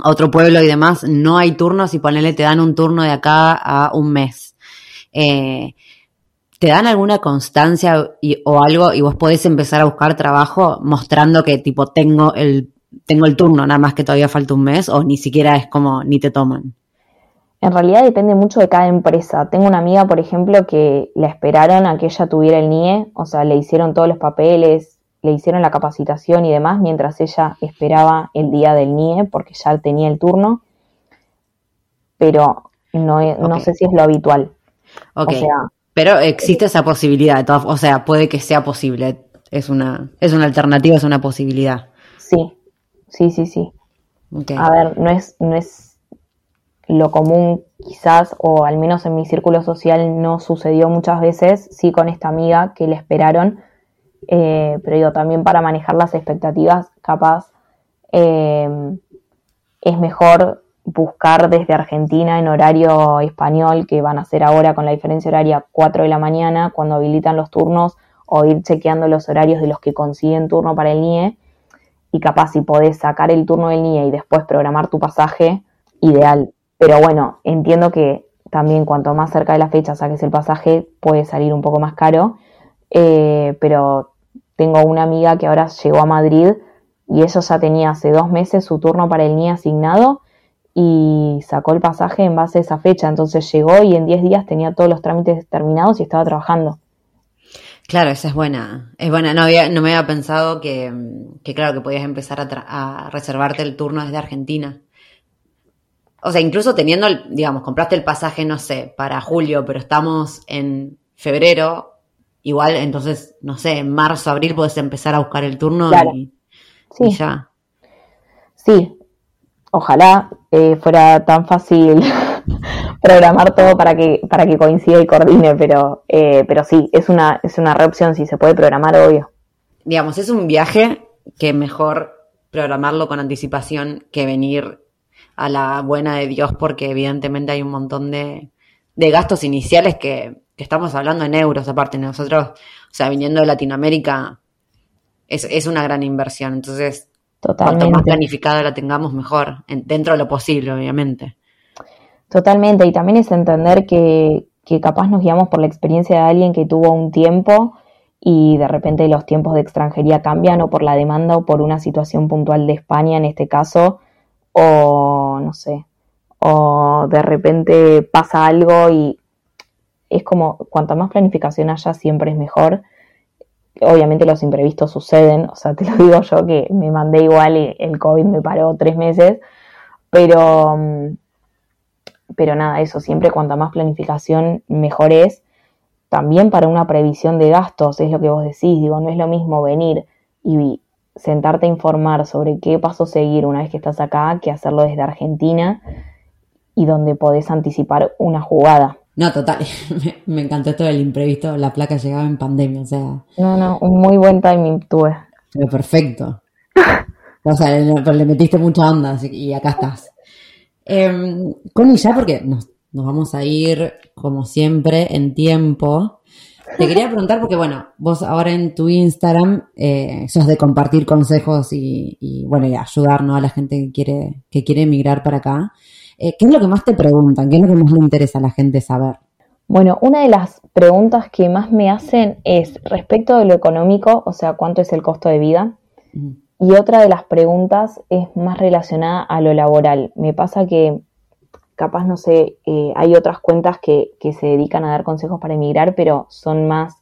otro pueblo y demás, no hay turnos y ponele, te dan un turno de acá a un mes. Eh, ¿Te dan alguna constancia o algo y vos podés empezar a buscar trabajo mostrando que tipo tengo el, tengo el turno, nada más que todavía falta un mes o ni siquiera es como ni te toman? En realidad depende mucho de cada empresa. Tengo una amiga, por ejemplo, que la esperaron a que ella tuviera el NIE, o sea, le hicieron todos los papeles, le hicieron la capacitación y demás, mientras ella esperaba el día del NIE, porque ya tenía el turno, pero no, no sé si es lo habitual. Ok. O sea, Pero existe esa posibilidad, o sea, puede que sea posible. Es una, es una alternativa, es una posibilidad. sí, sí, sí, sí. A ver, no es, no es lo común quizás, o al menos en mi círculo social no sucedió muchas veces, sí con esta amiga que le esperaron, eh, pero digo, también para manejar las expectativas, capaz eh, es mejor buscar desde Argentina en horario español, que van a ser ahora con la diferencia horaria 4 de la mañana, cuando habilitan los turnos, o ir chequeando los horarios de los que consiguen turno para el NIE. Y capaz si podés sacar el turno del NIE y después programar tu pasaje, ideal. Pero bueno, entiendo que también cuanto más cerca de la fecha saques el pasaje, puede salir un poco más caro. Eh, pero tengo una amiga que ahora llegó a Madrid y ella ya tenía hace dos meses su turno para el NIE asignado y sacó el pasaje en base a esa fecha. Entonces llegó y en 10 días tenía todos los trámites terminados y estaba trabajando. Claro, esa es buena. Es buena. No, había, no me había pensado que, que claro, que podías empezar a, a, reservarte el turno desde Argentina. O sea, incluso teniendo, el, digamos, compraste el pasaje, no sé, para julio, pero estamos en febrero, igual, entonces, no sé, en marzo, abril puedes empezar a buscar el turno Claro. y, Sí, y ya. sí. Ojalá eh, fuera tan fácil programar todo para que, para que coincida y coordine, pero, eh, pero sí, es una, es una re opción, si se puede programar, obvio. Digamos, es un viaje que mejor programarlo con anticipación que venir a la buena de Dios, porque evidentemente hay un montón de, de gastos iniciales que, que estamos hablando en euros, aparte nosotros, o sea, viniendo de Latinoamérica, es, es una gran inversión. Entonces, cuanto más planificada la tengamos, mejor, en- dentro de lo posible, obviamente. Totalmente, y también es entender que, que capaz nos guiamos por la experiencia de alguien que tuvo un tiempo y de repente los tiempos de extranjería cambian o por la demanda o por una situación puntual de España en este caso, o no sé, o de repente pasa algo y es como cuanta más planificación haya siempre es mejor. Obviamente los imprevistos suceden, o sea, te lo digo yo que me mandé igual y el COVID me paró tres meses, pero... pero nada, eso, siempre cuanta más planificación mejor es. También para una previsión de gastos, es lo que vos decís, digo, no es lo mismo venir y sentarte a informar sobre qué paso seguir una vez que estás acá que hacerlo desde Argentina y donde podés anticipar una jugada. No, total, me, me encantó esto del imprevisto, la placa llegaba en pandemia, o sea, No, no, un muy buen timing tuve. Pero perfecto. O sea, le, metiste mucha onda y acá estás. Eh, Connie, ya porque nos, nos vamos a ir, como siempre, en tiempo. Te quería preguntar, porque bueno, vos ahora en tu Instagram eh, sos de compartir consejos y, y, bueno, y ayudar ¿no? a la gente que quiere, que quiere emigrar para acá. Eh, ¿Qué es lo que más te preguntan? ¿Qué es lo que más le interesa a la gente saber? Bueno, una de las preguntas que más me hacen es respecto de lo económico, o sea, cuánto es el costo de vida. Y otra de las preguntas es más relacionada a lo laboral. Me pasa que capaz, no sé, eh, hay otras cuentas que, que se dedican a dar consejos para emigrar, pero son más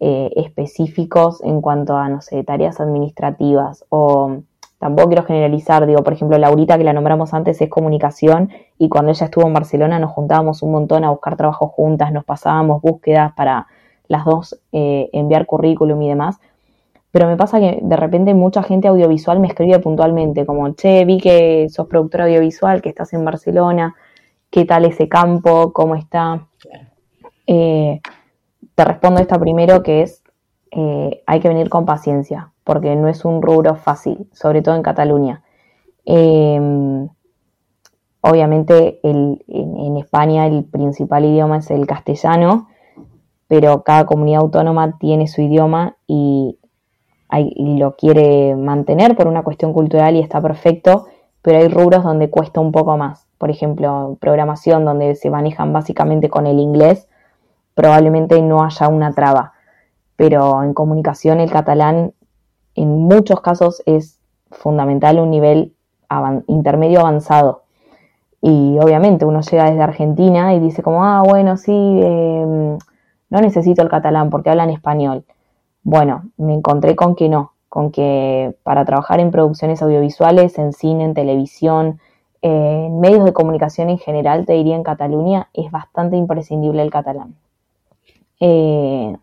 eh, específicos en cuanto a, no sé, tareas administrativas o tampoco quiero generalizar, digo, por ejemplo, Laurita, que la nombramos antes, es comunicación y cuando ella estuvo en Barcelona nos juntábamos un montón a buscar trabajo juntas, nos pasábamos búsquedas para las dos eh, enviar currículum y demás. Pero me pasa que de repente mucha gente audiovisual me escribe puntualmente, como, che, vi que sos productora audiovisual, que estás en Barcelona, ¿qué tal ese campo? ¿Cómo está? Eh, te respondo esta primero, que es, eh, hay que venir con paciencia, porque no es un rubro fácil, sobre todo en Cataluña. Eh, obviamente el- en, en España el principal idioma es el castellano, pero cada comunidad autónoma tiene su idioma y, y lo quiere mantener por una cuestión cultural y está perfecto, pero hay rubros donde cuesta un poco más. Por ejemplo, programación donde se manejan básicamente con el inglés, probablemente no haya una traba. Pero en comunicación el catalán en muchos casos es fundamental un nivel intermedio avanzado. Y obviamente uno llega desde Argentina y dice como, ah, bueno, sí, eh, no necesito el catalán porque hablan español. Bueno, me encontré con que no, con que para trabajar en producciones audiovisuales, en cine, en televisión, eh, en medios de comunicación en general, te diría en Cataluña, es bastante imprescindible el catalán. Eh,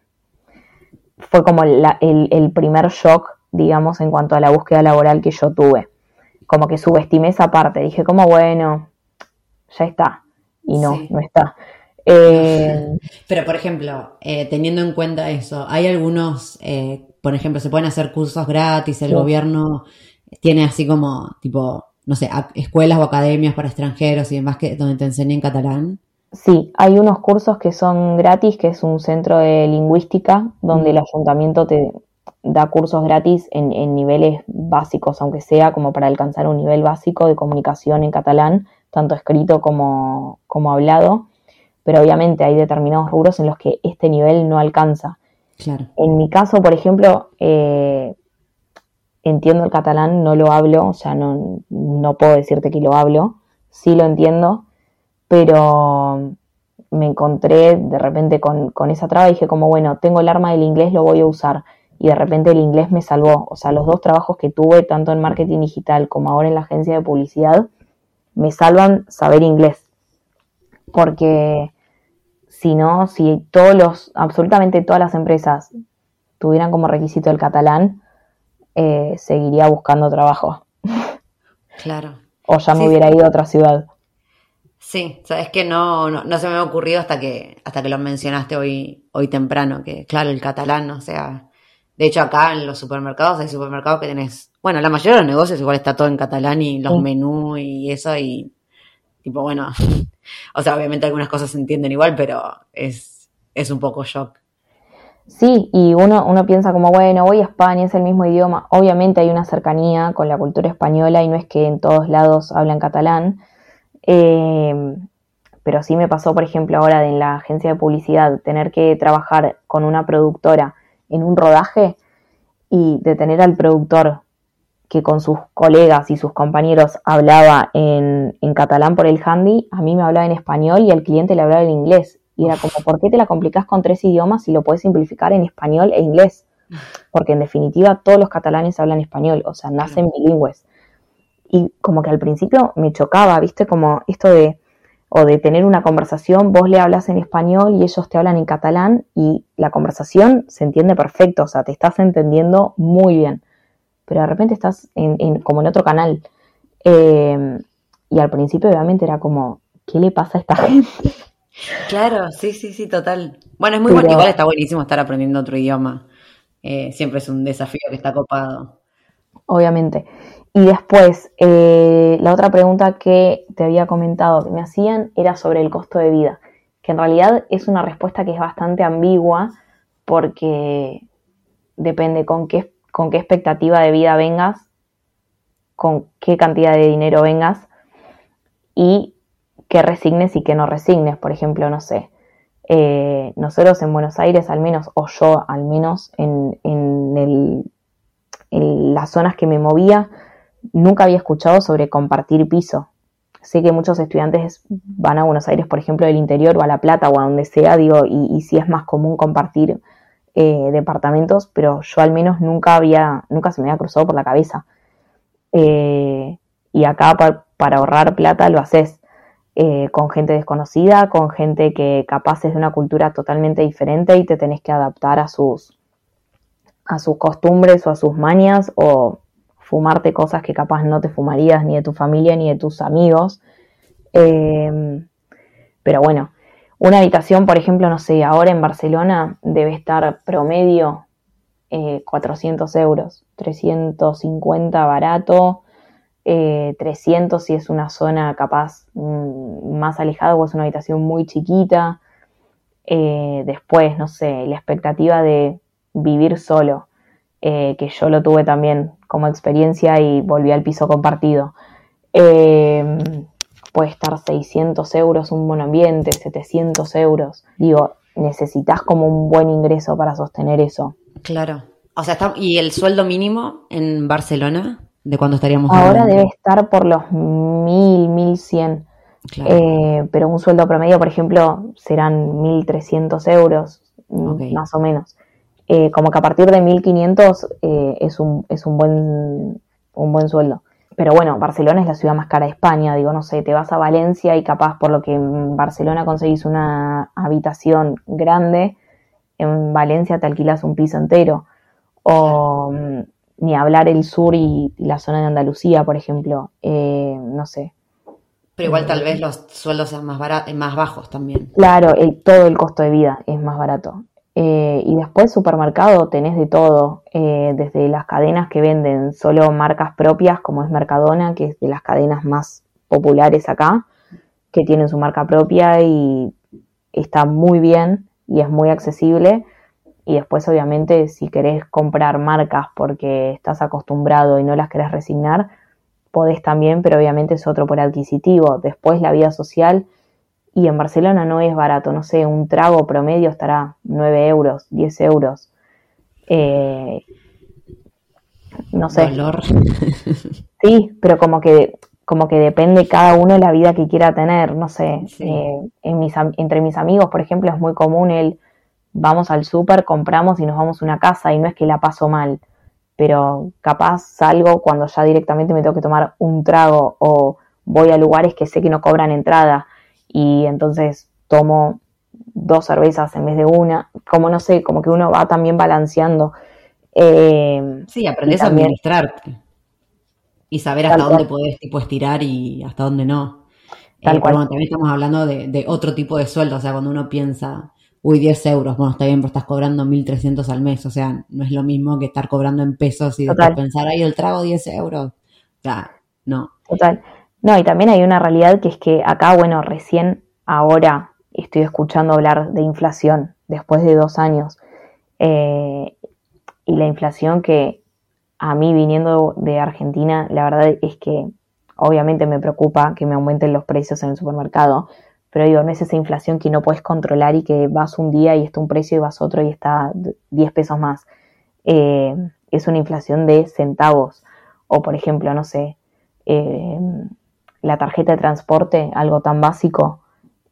fue como la- el, el primer shock, digamos, en cuanto a la búsqueda laboral que yo tuve. Como que subestimé esa parte, dije como, bueno, ya está. Y no, Sí. no está. Eh, Pero, por ejemplo, eh, teniendo en cuenta eso, hay algunos, eh, por ejemplo, se pueden hacer cursos gratis, el Sí. gobierno tiene así como, tipo, no sé, escuelas o academias para extranjeros y demás que, donde te enseñen catalán? Sí, hay unos cursos que son gratis, que es un centro de lingüística, donde el ayuntamiento te da cursos gratis en, en, niveles básicos, aunque sea como para alcanzar un nivel básico de comunicación en catalán, tanto escrito como, como hablado. Pero obviamente hay determinados rubros en los que este nivel no alcanza. Claro. En mi caso, por ejemplo, eh, entiendo el catalán, no lo hablo, o sea, no, no puedo decirte que lo hablo, sí lo entiendo, pero me encontré de repente con, con, esa traba y dije como, bueno, tengo el arma del inglés, lo voy a usar. Y de repente el inglés me salvó. O sea, los dos trabajos que tuve, tanto en marketing digital como ahora en la agencia de publicidad, me salvan saber inglés. Porque si no, si todos los, absolutamente todas las empresas tuvieran como requisito el catalán, eh, seguiría buscando trabajo. Claro. o ya me hubiera ido a otra ciudad. Sí, sabes que no, no, no, se me ha ocurrido hasta que, hasta que lo mencionaste hoy, hoy temprano, que claro, el catalán, o sea, de hecho acá en los supermercados hay supermercados que tenés, bueno, la mayoría de los negocios igual está todo en catalán y los Sí. menús y eso y tipo, bueno, o sea, obviamente algunas cosas se entienden igual, pero es, es un poco shock. Sí, y uno, uno piensa como, bueno, voy a España, es el mismo idioma. Obviamente hay una cercanía con la cultura española y no es que en todos lados hablan catalán. Eh, pero sí me pasó, por ejemplo, ahora en la agencia de publicidad, tener que trabajar con una productora en un rodaje y de tener al productor que con sus colegas y sus compañeros hablaba en, en catalán por el handy, a mí me hablaba en español y al cliente le hablaba en inglés. Y era como, ¿por qué te la complicas con tres idiomas si lo puedes simplificar en español e inglés? Porque en definitiva todos los catalanes hablan español, o sea, nacen bilingües. Y como que al principio me chocaba, ¿viste? Como esto de, o de tener una conversación, vos le hablas en español y ellos te hablan en catalán y la conversación se entiende perfecto, o sea, te estás entendiendo muy bien. Pero de repente estás en, en- como en otro canal. Eh, y al principio obviamente era como, ¿qué le pasa a esta gente? Claro, sí, sí, sí, total. Bueno, es muy Pero- bueno, igual está buenísimo estar aprendiendo otro idioma. Eh, siempre es un desafío que está copado. obviamente. Y después, eh, la otra pregunta que te había comentado que me hacían era sobre el costo de vida, que en realidad es una respuesta que es bastante ambigua porque depende con qué, con qué expectativa de vida vengas, con qué cantidad de dinero vengas y qué resignes y qué no resignes. Por ejemplo, no sé, eh, nosotros en Buenos Aires al menos, o yo al menos en, en el las zonas que me movía, nunca había escuchado sobre compartir piso. Sé que muchos estudiantes van a Buenos Aires, por ejemplo, del interior o a La Plata o a donde sea, digo, y, sí es más común compartir eh, departamentos, pero yo al menos nunca había, nunca se me había cruzado por la cabeza. Eh, y acá pa- para ahorrar plata lo haces eh, con gente desconocida, con gente que capaz es de una cultura totalmente diferente y te tenés que adaptar a sus, a sus costumbres o a sus mañas o fumarte cosas que capaz no te fumarías ni de tu familia ni de tus amigos. Pero bueno, una habitación, por ejemplo, no sé, ahora en Barcelona debe estar promedio eh, 400 euros, 350 barato, eh, 300 si es una zona capaz mm, más alejada o es una habitación muy chiquita. Eh, después, no sé, la expectativa de vivir solo, eh, que yo lo tuve también como experiencia y volví al piso compartido. Eh, puede estar 600 euros un buen ambiente, 700 euros. Digo, necesitas como un buen ingreso para sostener eso. Claro. O sea, está, ¿y el sueldo mínimo en Barcelona? ¿De cuándo estaríamos Ahora hablando? debe estar por los 1000, 1100. Claro. Eh, pero un sueldo promedio, por ejemplo, serán 1.300 euros, mm, más o menos. Eh, como que a partir de 1.500 eh, es, un, es un, buen, un buen sueldo. Pero bueno, Barcelona es la ciudad más cara de España. Digo, no sé, te vas a Valencia y capaz por lo que en Barcelona conseguís una habitación grande, en Valencia te alquilas un piso entero. O mm, ni hablar el sur y, y la zona de Andalucía, por ejemplo. Eh, no sé, Pero igual tal vez los sueldos sean más, bajos también. Claro, el, todo el costo de vida es más barato. Eh, y después supermercado tenés de todo, eh, desde las cadenas que venden solo marcas propias, como es Mercadona, que es de las cadenas más populares acá, que tienen su marca propia y está muy bien y es muy accesible. Y después, obviamente, si querés comprar marcas porque estás acostumbrado y no las querés resignar, podés también, pero obviamente es otro por adquisitivo. Después la vida social, y en Barcelona no es barato, no sé, un trago promedio estará 9 euros, 10 euros. Eh, no sé. Sí, pero como que, como que depende cada uno de la vida que quiera tener, no sé. Eh, en mis, entre mis amigos, por ejemplo, es muy común el vamos al súper, compramos y nos vamos a una casa y no es que la paso mal pero capaz salgo cuando ya directamente me tengo que tomar un trago o voy a lugares que sé que no cobran entrada y entonces tomo dos cervezas en vez de una, como no sé, como que uno va también balanceando. Eh, sí, aprendes a administrarte y saber hasta dónde podés tipo estirar y hasta dónde no. Tal eh, cual. también estamos hablando de, de, otro tipo de sueldo, o sea, cuando uno piensa, uy, 10 euros, bueno, está bien, pero estás cobrando 1.300 al mes, o sea, no es lo mismo que estar cobrando en pesos y después pensar, ay, el trago 10 euros. O sea, no. Total. No, y también hay una realidad que es que acá, bueno, recién ahora estoy escuchando hablar de inflación, después de dos años. Eh, y la inflación que a mí viniendo de Argentina, la verdad es que obviamente me preocupa que me aumenten los precios en el supermercado, pero digo, no es esa inflación que no puedes controlar y que vas un día y está un precio y vas otro y está 10 pesos más. Eh, es una inflación de centavos. O, por ejemplo, no sé, eh, la tarjeta de transporte, algo tan básico,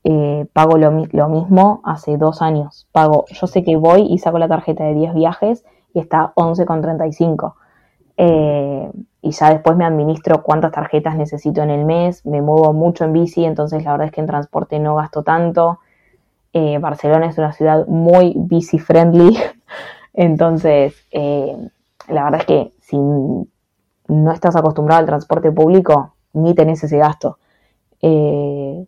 eh, pago lo, mismo hace dos años. Pago, yo sé que voy y saco la tarjeta de 10 viajes y está 11,35. Eh, y ya después me administro cuántas tarjetas necesito en el mes, me muevo mucho en bici, entonces la verdad es que en transporte no gasto tanto. Eh, Barcelona es una ciudad muy bici friendly, entonces eh, la verdad es que si no estás acostumbrado al transporte público, ni tenés ese gasto. Eh,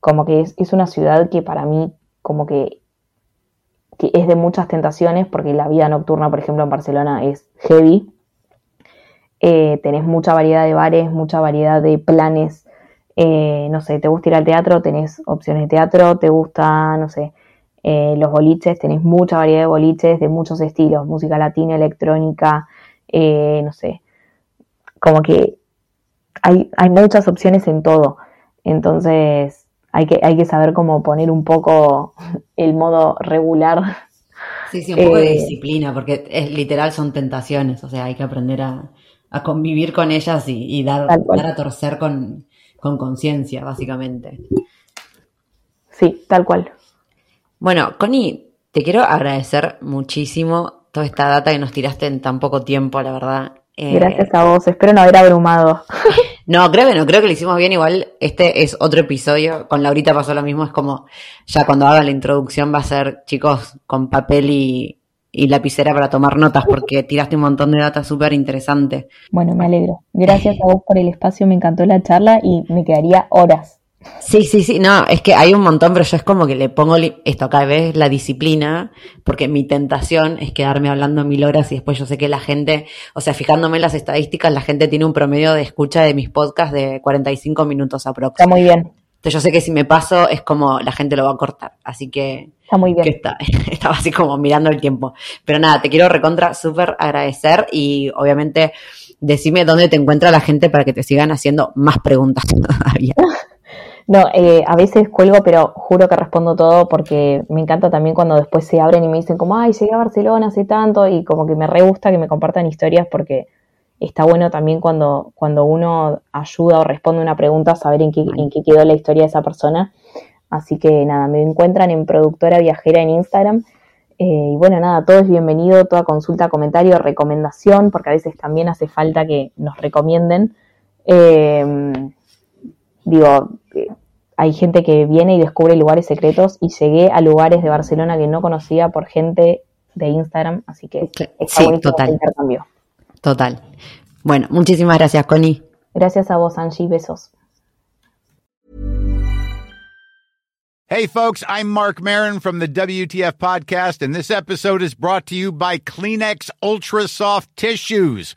como que es, es, una ciudad que para mí como que, es de muchas tentaciones, porque la vida nocturna, por ejemplo, en Barcelona es heavy, eh, tenés mucha variedad de bares, mucha variedad de planes. Eh, no sé, te gusta ir al teatro, tenés opciones de teatro, te gusta, no sé, los boliches, tenés mucha variedad de boliches de muchos estilos, música latina, electrónica, no sé, como que hay, hay muchas opciones en todo. Entonces, hay que, hay que saber cómo poner un poco el modo regular. Sí, sí, un poco de disciplina, porque es literal son tentaciones, o sea, hay que aprender a, a convivir con ellas y, dar, dar, a torcer con conciencia, básicamente. Sí, tal cual. Bueno, Connie, te quiero agradecer muchísimo toda esta data que nos tiraste en tan poco tiempo, la verdad. Eh, Gracias a vos, espero no haber abrumado. No, creo que no, creo que lo hicimos bien. Igual este es otro episodio. Con Laurita pasó lo mismo. Es como ya cuando haga la introducción va a ser, chicos, con papel y, y lapicera para tomar notas porque tiraste un montón de datos súper interesante. Bueno, me alegro. Gracias a vos por el espacio, me encantó la charla y me quedaría horas. Sí, sí, sí, no, es que hay un montón, pero yo es como que le pongo esto acá, ¿ves? La disciplina, porque mi tentación es quedarme hablando mil horas y después yo sé que la gente, o sea, fijándome en las estadísticas, la gente tiene un promedio de escucha de mis podcasts de 45 minutos aproximadamente. Está muy bien. Entonces yo sé que si me paso es como la gente lo va a cortar, así que Está muy bien. Que está, estaba así como mirando el tiempo. Pero nada, te quiero recontra súper agradecer y obviamente decime dónde te encuentra la gente para que te sigan haciendo más preguntas todavía. No, eh, a veces cuelgo, pero juro que respondo todo porque me encanta también cuando después se abren y me dicen como, ay, llegué a Barcelona hace tanto y como que me re gusta que me compartan historias porque está bueno también cuando, cuando uno ayuda o responde una pregunta saber en qué, en qué quedó la historia de esa persona. Así que nada, me encuentran en Productora Viajera en Instagram. Eh, y bueno, nada, todo es bienvenido, toda consulta, comentario, recomendación, porque a veces también hace falta que nos recomienden. Em, digo, hay gente que viene y descubre lugares secretos y llegué a lugares de Barcelona que no conocía por gente de Instagram, así que sí, total. intercambio. Total. Bueno, muchísimas gracias, Connie. Gracias a vos, Angie. Besos. Hey, folks, I'm Mark Marin from the WTF Podcast, and this episode is brought to you by Kleenex Ultra Soft Tissues,